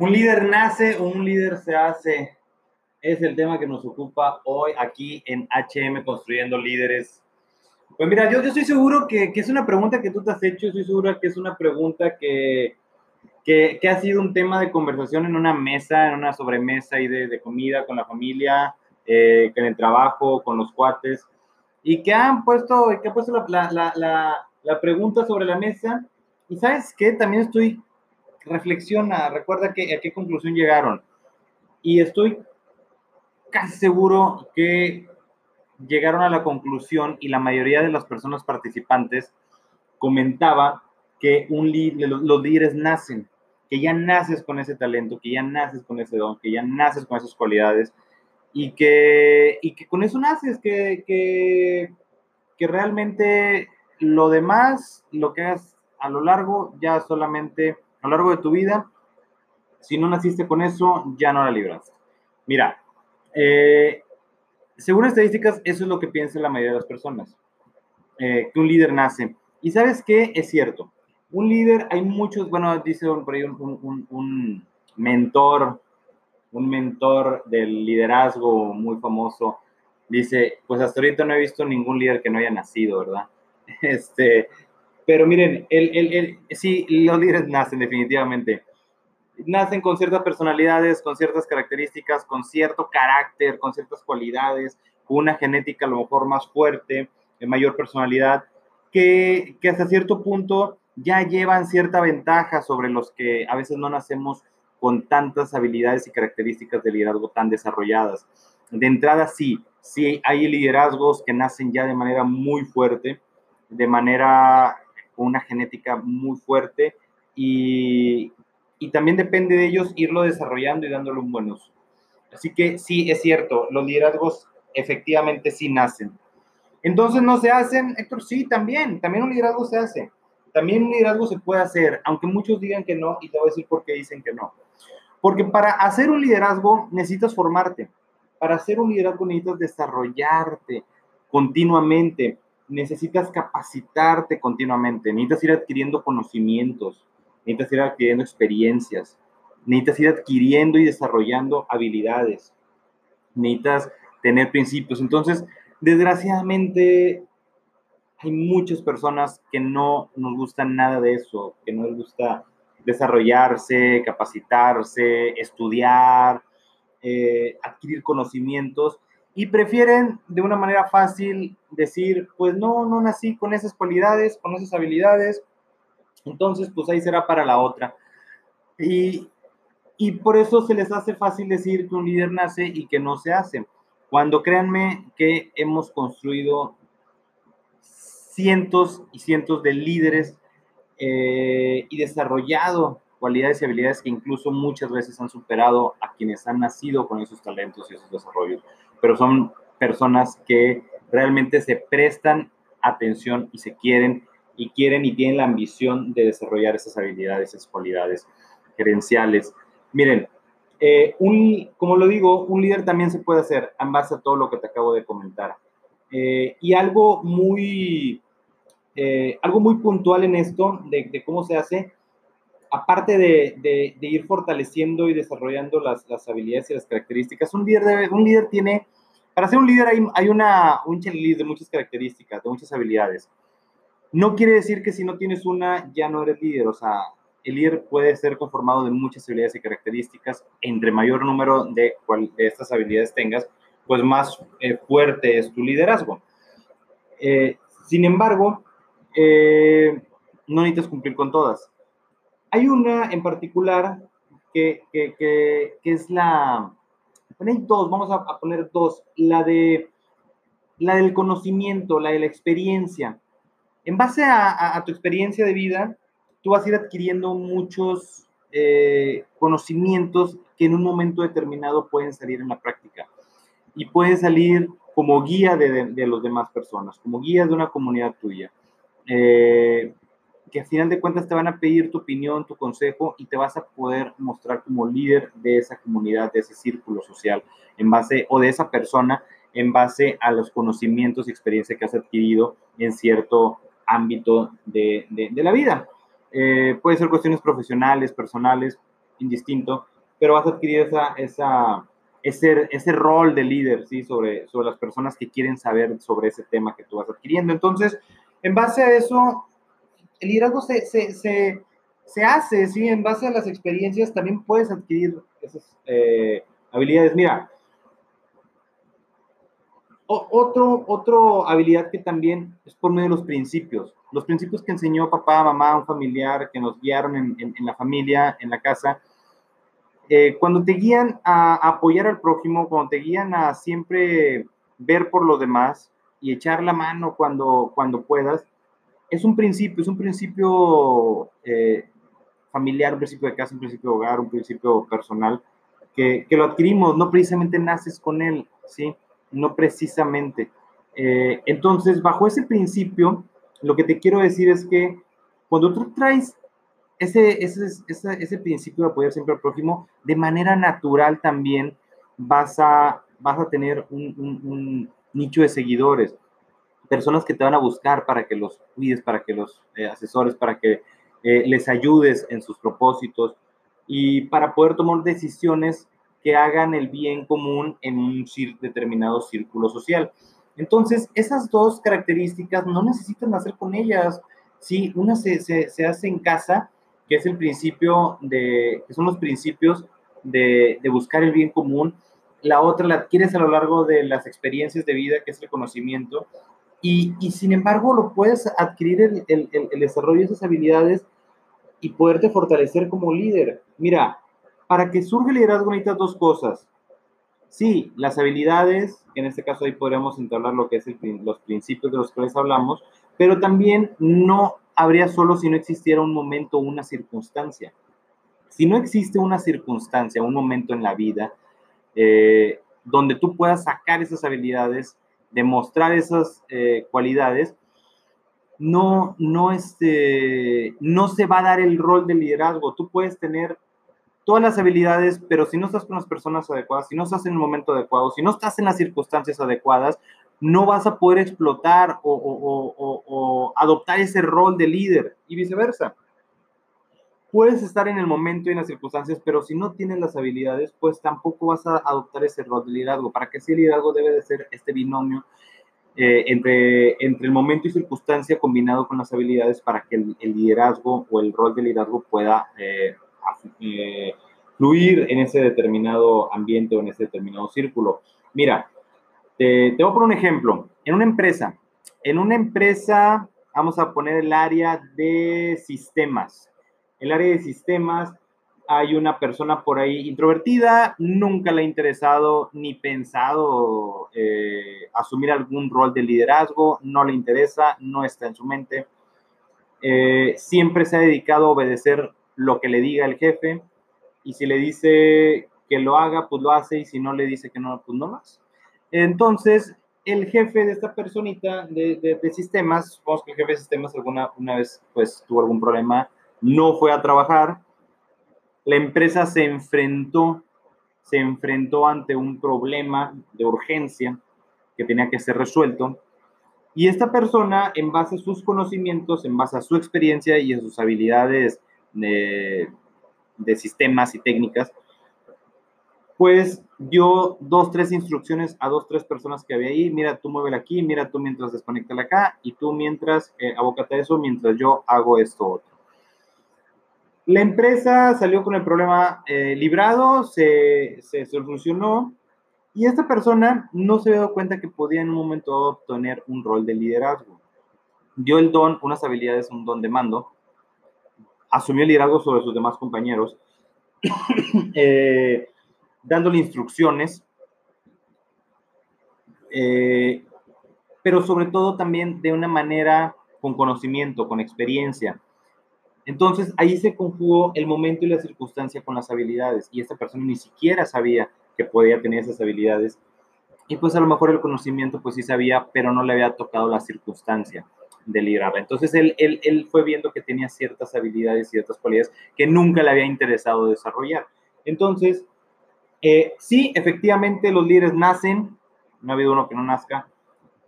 ¿Un líder nace o un líder se hace? Es el tema que nos ocupa hoy aquí en HM Construyendo Líderes. Pues mira, yo, yo estoy seguro que, que, es una pregunta que tú te has hecho, estoy seguro que es una pregunta que, que, que ha sido un tema de conversación en una mesa, en una sobremesa y de, de comida con la familia, eh, en el trabajo, con los cuates, y que han puesto, que ha puesto la, la, la, la pregunta sobre la mesa. Y sabes qué, también estoy reflexiona, recuerda que, a qué conclusión llegaron. Y estoy casi seguro que llegaron a la conclusión y la mayoría de las personas participantes comentaba que un los líderes nacen, que ya naces con ese talento, que ya naces con ese don, que ya naces con esas cualidades y que, y que con eso naces, que, que, que realmente lo demás, lo que hagas a lo largo, ya solamente a lo largo de tu vida, si no naciste con eso, ya no la libraste. Mira, eh, según estadísticas, eso es lo que piensa la mayoría de las personas, eh, que un líder nace. Y sabes qué, es cierto, un líder, hay muchos, bueno, dice ahí un, un mentor, un mentor del liderazgo muy famoso, dice, pues hasta ahorita no he visto ningún líder que no haya nacido, ¿verdad? Este, pero miren, el, el, el, sí, los líderes nacen definitivamente. Nacen con ciertas personalidades, con ciertas características, con cierto carácter, con ciertas cualidades, con una genética a lo mejor más fuerte, de mayor personalidad, que, que hasta cierto punto ya llevan cierta ventaja sobre los que a veces no nacemos con tantas habilidades y características de liderazgo tan desarrolladas. De entrada, sí, sí hay liderazgos que nacen ya de manera muy fuerte, de manera una genética muy fuerte y, y también depende de ellos irlo desarrollando y dándole un buen uso. Así que sí, es cierto, los liderazgos efectivamente sí nacen. Entonces no se hacen, Héctor, sí, también, también un liderazgo se hace. También un liderazgo se puede hacer, aunque muchos digan que no, y te voy a decir por qué dicen que no. Porque para hacer un liderazgo necesitas formarte. Para hacer un liderazgo necesitas desarrollarte continuamente necesitas capacitarte continuamente, necesitas ir adquiriendo conocimientos, necesitas ir adquiriendo experiencias, necesitas ir adquiriendo y desarrollando habilidades, necesitas tener principios. Entonces, desgraciadamente, hay muchas personas que no nos gustan nada de eso, que no les gusta desarrollarse, capacitarse, estudiar, eh, adquirir conocimientos y prefieren de una manera fácil decir, pues no, no nací con esas cualidades, con esas habilidades, entonces pues ahí será para la otra. Y, y por eso se les hace fácil decir que un líder nace y que no se hace. Cuando créanme que hemos construido cientos y cientos de líderes eh, y desarrollado cualidades y habilidades que incluso muchas veces han superado a quienes han nacido con esos talentos y esos desarrollos pero son personas que realmente se prestan atención y se quieren y quieren y tienen la ambición de desarrollar esas habilidades, esas cualidades gerenciales. Miren, eh, un, como lo digo, un líder también se puede hacer en base a todo lo que te acabo de comentar. Eh, y algo muy, eh, algo muy puntual en esto de, de cómo se hace, aparte de, ir fortaleciendo y desarrollando las, habilidades y las características, un líder, debe, un líder tiene, para ser un líder hay, hay una, un checklist de muchas características, de muchas habilidades. No quiere decir que si no tienes una, ya no eres líder, o sea, el líder puede ser conformado de muchas habilidades y características, entre mayor número de, cual, de estas habilidades tengas, pues más eh, fuerte es tu liderazgo. Eh, sin embargo, eh, no necesitas cumplir con todas hay una en particular que, es la... Hay dos, vamos a, poner dos. La, de, la del conocimiento, la de la experiencia. En base a, tu experiencia de vida, tú vas a ir adquiriendo muchos eh, conocimientos que en un momento determinado pueden salir en la práctica y pueden salir como guía de, de, los demás personas, como guía de una comunidad tuya. Eh, que al final de cuentas te van a pedir tu opinión, tu consejo y te vas a poder mostrar como líder de esa comunidad, de ese círculo social, en base, o de esa persona, en base a los conocimientos y experiencia que has adquirido en cierto ámbito de la vida. Eh, puede ser cuestiones profesionales, personales, indistinto, pero vas a adquirir esa, esa, ese, ese rol de líder, ¿sí? Sobre, sobre las personas que quieren saber sobre ese tema que tú vas adquiriendo. Entonces, en base a eso, el liderazgo se, se, se, se hace, ¿sí? En base a las experiencias también puedes adquirir esas eh, habilidades. Mira, otro, otro habilidad que también es por medio de los principios. Los principios que enseñó papá, mamá, un familiar, que nos guiaron en, en, la familia, en la casa. Eh, cuando te guían a, apoyar al prójimo, cuando te guían a siempre ver por los demás y echar la mano cuando, cuando puedas, es un principio, es un principio eh, familiar, un principio de casa, un principio de hogar, un principio personal, que, que lo adquirimos, no precisamente naces con él, ¿sí? no precisamente. Eh, entonces, bajo ese principio, lo que te quiero decir es que cuando tú traes ese, ese, ese, principio de apoyar siempre al prójimo, de manera natural también vas a, vas a tener un, nicho de seguidores, personas que te van a buscar para que los cuides, para que los eh, asesores, para que eh, les ayudes en sus propósitos y para poder tomar decisiones que hagan el bien común en un determinado círculo social. Entonces, esas dos características no necesitan hacer con ellas. Sí, una se, se, hace en casa, que es el principio de, que son los principios de, de, buscar el bien común. La otra la adquieres a lo largo de las experiencias de vida, que es el conocimiento. Y, sin embargo, lo puedes adquirir el, el, el desarrollo de esas habilidades y poderte fortalecer como líder. Mira, para que surja liderazgo necesitas dos cosas. Sí, las habilidades, en este caso ahí podríamos entablar lo que es los principios de los que hablamos, pero también no habría solo si no existiera un momento o una circunstancia. Si no existe una circunstancia, un momento en la vida eh, donde tú puedas sacar esas habilidades, demostrar esas eh, cualidades, no, no, este, no se va a dar el rol de liderazgo. Tú puedes tener todas las habilidades, pero si no estás con las personas adecuadas, si no estás en el momento adecuado, si no estás en las circunstancias adecuadas, no vas a poder explotar o, adoptar ese rol de líder y viceversa. Puedes estar en el momento y en las circunstancias, pero si no tienes las habilidades, pues tampoco vas a adoptar ese rol de liderazgo. Para que sea liderazgo debe de ser este binomio eh, entre, entre el momento y circunstancia combinado con las habilidades para que el, liderazgo o el rol de liderazgo pueda eh, eh, fluir en ese determinado ambiente o en ese determinado círculo. Mira, te, te voy a poner un ejemplo. En una empresa, en una empresa, vamos a poner el área de sistemas. El área de sistemas, hay una persona por ahí introvertida, nunca le ha interesado ni pensado eh, asumir algún rol de liderazgo, no le interesa, no está en su mente. Eh, siempre se ha dedicado a obedecer lo que le diga el jefe y si le dice que lo haga, pues lo hace y si no le dice que no, pues no más. Entonces, el jefe de esta personita de, de, sistemas, supongamos que el jefe de sistemas alguna una vez pues tuvo algún problema, no fue a trabajar, la empresa se enfrentó, se enfrentó ante un problema de urgencia que tenía que ser resuelto y esta persona, en base a sus conocimientos, en base a su experiencia y a sus habilidades de, sistemas y técnicas, pues dio dos, tres instrucciones a dos, tres personas que había ahí. Mira, tú muévela aquí, mira tú mientras desconectala acá y tú mientras, eh, abócate eso mientras yo hago esto otro. La empresa salió con el problema eh, librado, se, se, solucionó y esta persona no se dio cuenta que podía en un momento obtener un rol de liderazgo. Dio el don, unas habilidades, un don de mando, asumió el liderazgo sobre sus demás compañeros, eh, dándole instrucciones, eh, pero sobre todo también de una manera con conocimiento, con experiencia. Entonces ahí se conjugó el momento y la circunstancia con las habilidades y esta persona ni siquiera sabía que podía tener esas habilidades y pues a lo mejor el conocimiento pues sí sabía, pero no le había tocado la circunstancia de liderarla. Entonces él, él, él, fue viendo que tenía ciertas habilidades, ciertas cualidades que nunca le había interesado desarrollar. Entonces, eh, sí, efectivamente los líderes nacen, no ha habido uno que no nazca,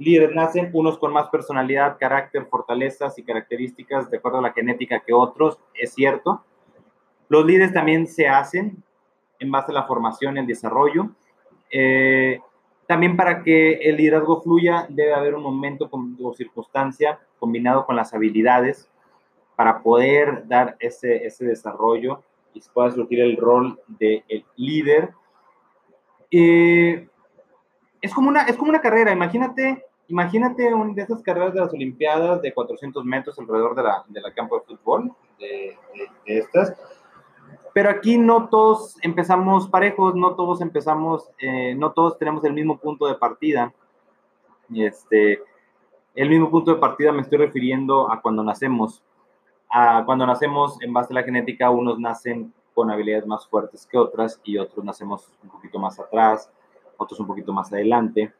líderes nacen, unos con más personalidad, carácter, fortalezas y características de acuerdo a la genética que otros, es cierto, Los líderes también se hacen en base a la formación, el desarrollo. Eh, también para que el liderazgo fluya debe haber un momento o circunstancia combinado con las habilidades para poder dar ese, ese desarrollo y pueda surgir el rol de el líder. Eh, es, como una, es como una carrera, imagínate, imagínate una de esas carreras de las Olimpiadas de 400 metros alrededor de la, de la campo de fútbol, de, de estas pero aquí no todos empezamos parejos, no todos empezamos, eh, no todos tenemos el mismo punto de partida. Este, el mismo punto de partida me estoy refiriendo a cuando nacemos. A cuando nacemos, en base a la genética, unos nacen con habilidades más fuertes que otras y otros nacemos un poquito más atrás, otros un poquito más adelante.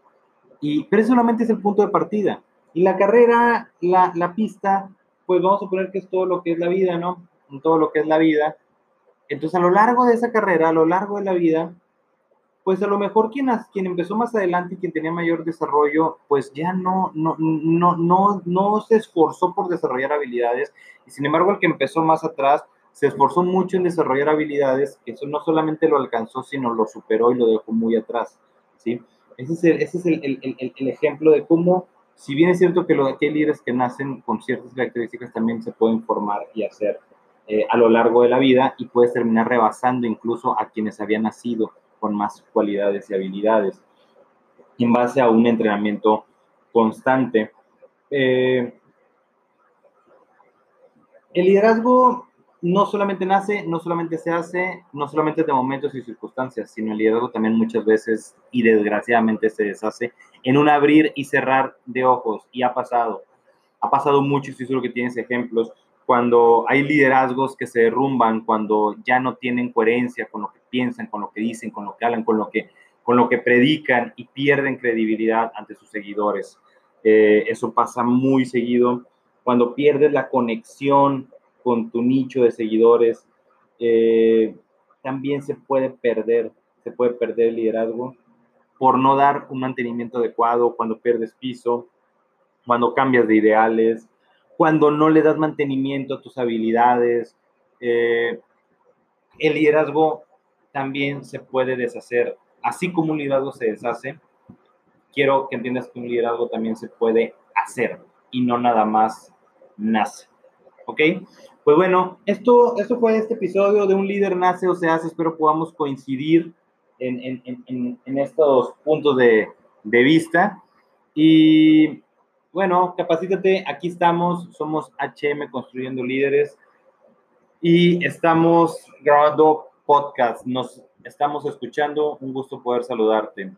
Y, pero solamente es el punto de partida. Y la carrera, la, la pista, pues vamos a suponer que es todo lo que es la vida, ¿no? Todo lo que es la vida entonces, a lo largo de esa carrera, a lo largo de la vida, pues a lo mejor quien, quien empezó más adelante y quien tenía mayor desarrollo, pues ya no, no, no, no, no se esforzó por desarrollar habilidades. Y sin embargo, el que empezó más atrás se esforzó mucho en desarrollar habilidades, que eso no solamente lo alcanzó, sino lo superó y lo dejó muy atrás. ¿sí? Ese es el, ese es el, el, el ejemplo de cómo, si bien es cierto que, lo, que hay líderes que nacen con ciertas características, también se pueden formar y hacer eh, a lo largo de la vida y puedes terminar rebasando incluso a quienes habían nacido con más cualidades y habilidades en base a un entrenamiento constante. Eh, el liderazgo no solamente nace, no solamente se hace, no solamente de momentos y circunstancias, sino el liderazgo también muchas veces y desgraciadamente se deshace en un abrir y cerrar de ojos y ha pasado. Ha pasado mucho, y seguro que tienes ejemplos cuando hay liderazgos que se derrumban, cuando ya no tienen coherencia con lo que piensan, con lo que dicen, con lo que hablan, con lo que, con lo que predican y pierden credibilidad ante sus seguidores. Eh, eso pasa muy seguido. Cuando pierdes la conexión con tu nicho de seguidores, eh, también se puede perder, se puede perder el liderazgo por no dar un mantenimiento adecuado, cuando pierdes piso, cuando cambias de ideales, cuando no le das mantenimiento a tus habilidades. Eh, el liderazgo también se puede deshacer, así como un liderazgo se deshace. Quiero que entiendas que un liderazgo también se puede hacer y no nada más nace. ¿Ok? Pues bueno, esto, esto fue este episodio de Un líder nace o se hace. Espero podamos coincidir en, en, en, estos puntos de, de vista. Y bueno, capacítate, aquí estamos, somos HM Construyendo Líderes y estamos grabando podcast, nos estamos escuchando, un gusto poder saludarte.